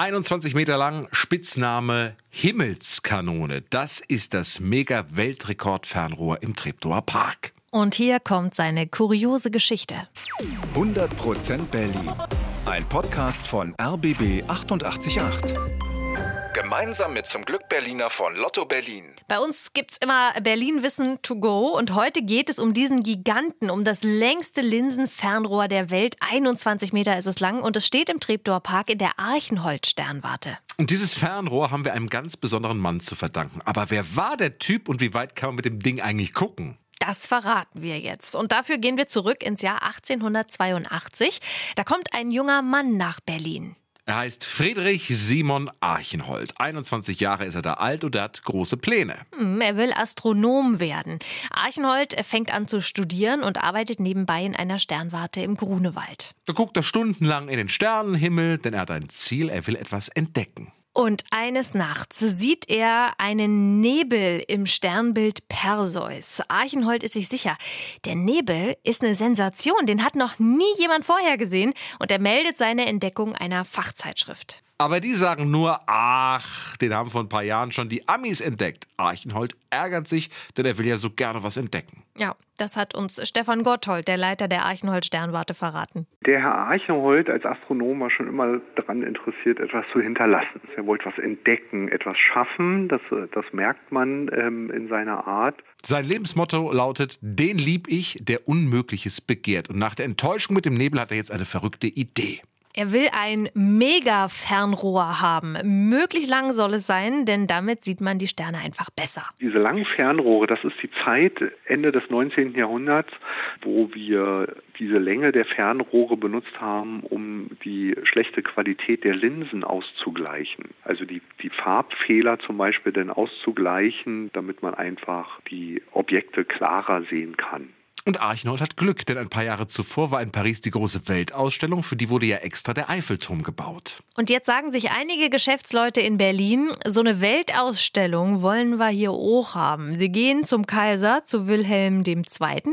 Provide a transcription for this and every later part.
21 Meter lang, Spitzname Himmelskanone. Das ist das Mega-Weltrekord-Fernrohr im Treptower Park. Und hier kommt seine kuriose Geschichte. 100% Berlin. Ein Podcast von RBB 888. Gemeinsam mit zum Glück Berliner von Lotto Berlin. Bei uns gibt's immer Berlin-Wissen to go und heute geht es um diesen Giganten, um das längste Linsenfernrohr der Welt. 21 Meter ist es lang und es steht im Treptower Park in der Archenhold-Sternwarte. Und dieses Fernrohr haben wir einem ganz besonderen Mann zu verdanken. Aber wer war der Typ und wie weit kann man mit dem Ding eigentlich gucken? Das verraten wir jetzt. Und dafür gehen wir zurück ins Jahr 1882. Da kommt ein junger Mann nach Berlin. Er heißt Friedrich Simon Archenhold. 21 Jahre ist er da alt und er hat große Pläne. Hm, Er will Astronom werden. Archenhold fängt an zu studieren und arbeitet nebenbei in einer Sternwarte im Grunewald. Da guckt er stundenlang in den Sternenhimmel, denn er hat ein Ziel, er will etwas entdecken. Und eines Nachts sieht er einen Nebel im Sternbild Perseus. Archenhold ist sich sicher, der Nebel ist eine Sensation, den hat noch nie jemand vorher gesehen und er meldet seine Entdeckung einer Fachzeitschrift. Aber die sagen nur, ach, den haben vor ein paar Jahren schon die Amis entdeckt. Archenhold ärgert sich, denn er will ja so gerne was entdecken. Ja, das hat uns Stefan Gotthold, der Leiter der Archenhold Sternwarte, verraten. Der Herr Archenhold als Astronom war schon immer daran interessiert, etwas zu hinterlassen. Er wollte was entdecken, etwas schaffen. Das, das merkt man ähm, in seiner Art. Sein Lebensmotto lautet, den lieb ich, der Unmögliches begehrt. Und nach der Enttäuschung mit dem Nebel hat er jetzt eine verrückte Idee. Er will ein Mega-Fernrohr haben. Möglich lang soll es sein, denn damit sieht man die Sterne einfach besser. Diese langen Fernrohre, das ist die Zeit Ende des 19. Jahrhunderts, wo wir diese Länge der Fernrohre benutzt haben, um die schlechte Qualität der Linsen auszugleichen. Also die, die Farbfehler zum Beispiel dann auszugleichen, damit man einfach die Objekte klarer sehen kann. Und Archenhold hat Glück, denn ein paar Jahre zuvor war in Paris die große Weltausstellung, für die wurde ja extra der Eiffelturm gebaut. Und jetzt sagen sich einige Geschäftsleute in Berlin, so eine Weltausstellung wollen wir hier auch haben. Sie gehen zum Kaiser, zu Wilhelm II.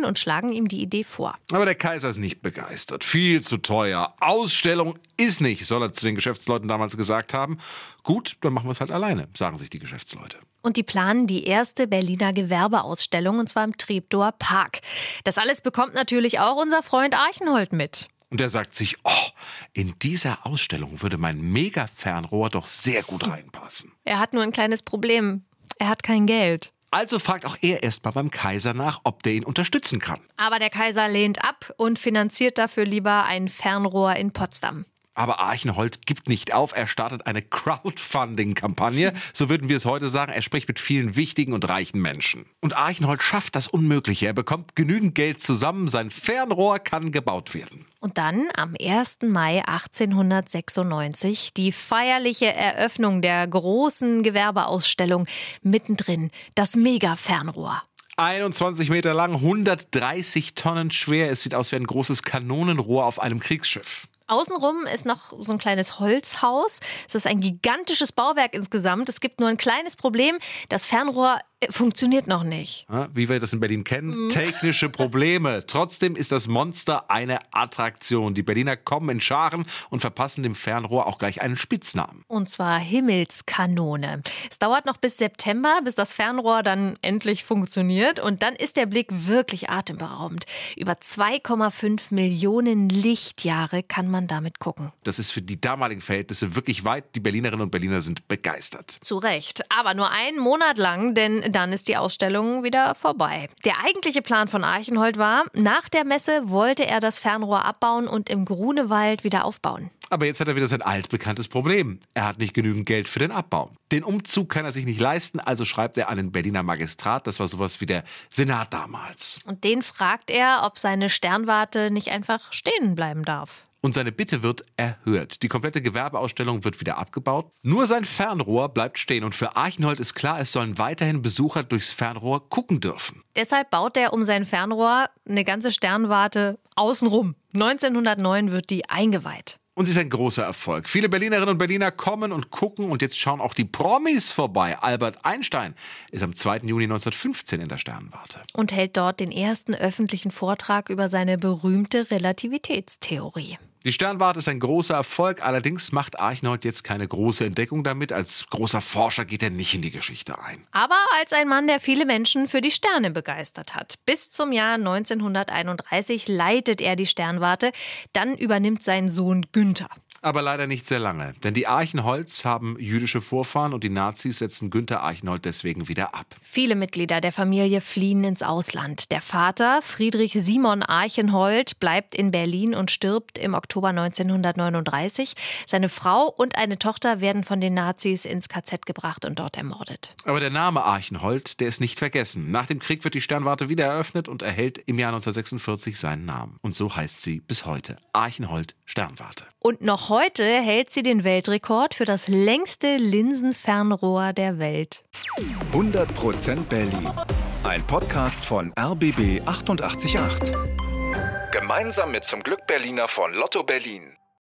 und schlagen ihm die Idee vor. Aber der Kaiser ist nicht begeistert. Viel zu teuer. Ausstellung ist nicht, soll er zu den Geschäftsleuten damals gesagt haben. Gut, dann machen wir es halt alleine, sagen sich die Geschäftsleute. Und die planen die erste Berliner Gewerbeausstellung, und zwar im Treptower Park. Das alles bekommt natürlich auch unser Freund Archenhold mit. Und er sagt sich, oh, in dieser Ausstellung würde mein Mega-Fernrohr doch sehr gut reinpassen. Er hat nur ein kleines Problem. Er hat kein Geld. Also fragt auch er erstmal beim Kaiser nach, ob der ihn unterstützen kann. Aber der Kaiser lehnt ab und finanziert dafür lieber ein Fernrohr in Potsdam. Aber Archenhold gibt nicht auf. Er startet eine Crowdfunding-Kampagne. So würden wir es heute sagen. Er spricht mit vielen wichtigen und reichen Menschen. Und Archenhold schafft das Unmögliche. Er bekommt genügend Geld zusammen. Sein Fernrohr kann gebaut werden. Und dann am 1. Mai 1896 die feierliche Eröffnung der großen Gewerbeausstellung mittendrin, das Mega-Fernrohr. 21 Meter lang, 130 Tonnen schwer. Es sieht aus wie ein großes Kanonenrohr auf einem Kriegsschiff. Außenrum ist noch so ein kleines Holzhaus. Es ist ein gigantisches Bauwerk insgesamt. Es gibt nur ein kleines Problem. Das Fernrohr funktioniert noch nicht. Wie wir das in Berlin kennen, technische Probleme. Trotzdem ist das Monster eine Attraktion. Die Berliner kommen in Scharen und verpassen dem Fernrohr auch gleich einen Spitznamen. Und zwar Himmelskanone. Es dauert noch bis September, bis das Fernrohr dann endlich funktioniert. Und dann ist der Blick wirklich atemberaubend. Über 2,5 Millionen Lichtjahre kann man damit gucken. Das ist für die damaligen Verhältnisse wirklich weit. Die Berlinerinnen und Berliner sind begeistert. Zu Recht. Aber nur einen Monat lang, denn dann ist die Ausstellung wieder vorbei. Der eigentliche Plan von Archenhold war, nach der Messe wollte er das Fernrohr abbauen und im Grunewald wieder aufbauen. Aber jetzt hat er wieder sein altbekanntes Problem. Er hat nicht genügend Geld für den Abbau. Den Umzug kann er sich nicht leisten, also schreibt er an den Berliner Magistrat. Das war sowas wie der Senat damals. Und den fragt er, ob seine Sternwarte nicht einfach stehen bleiben darf. Und seine Bitte wird erhört. Die komplette Gewerbeausstellung wird wieder abgebaut. Nur sein Fernrohr bleibt stehen. Und für Archenhold ist klar, es sollen weiterhin Besucher durchs Fernrohr gucken dürfen. Deshalb baut er um sein Fernrohr eine ganze Sternwarte außenrum. 1909 wird die eingeweiht. Und sie ist ein großer Erfolg. Viele Berlinerinnen und Berliner kommen und gucken und jetzt schauen auch die Promis vorbei. Albert Einstein ist am 2. Juni 1915 in der Sternwarte. Und hält dort den ersten öffentlichen Vortrag über seine berühmte Relativitätstheorie. Die Sternwarte ist ein großer Erfolg, allerdings macht Archinold jetzt keine große Entdeckung damit. Als großer Forscher geht er nicht in die Geschichte ein. Aber als ein Mann, der viele Menschen für die Sterne begeistert hat. Bis zum Jahr 1931 leitet er die Sternwarte, dann übernimmt sein Sohn Günther. Aber leider nicht sehr lange, denn die Archenholz haben jüdische Vorfahren und die Nazis setzen Günther Archenhold deswegen wieder ab. Viele Mitglieder der Familie fliehen ins Ausland. Der Vater, Friedrich Simon Archenhold, bleibt in Berlin und stirbt im Oktober 1939. Seine Frau und eine Tochter werden von den Nazis ins KZ gebracht und dort ermordet. Aber der Name Archenhold, der ist nicht vergessen. Nach dem Krieg wird die Sternwarte wieder eröffnet und erhält im Jahr 1946 seinen Namen. Und so heißt sie bis heute. Archenhold Sternwarte. Und noch heute hält sie den Weltrekord für das längste Linsenfernrohr der Welt. 100% Berlin. Ein Podcast von RBB 888. Gemeinsam mit zum Glück Berliner von Lotto Berlin.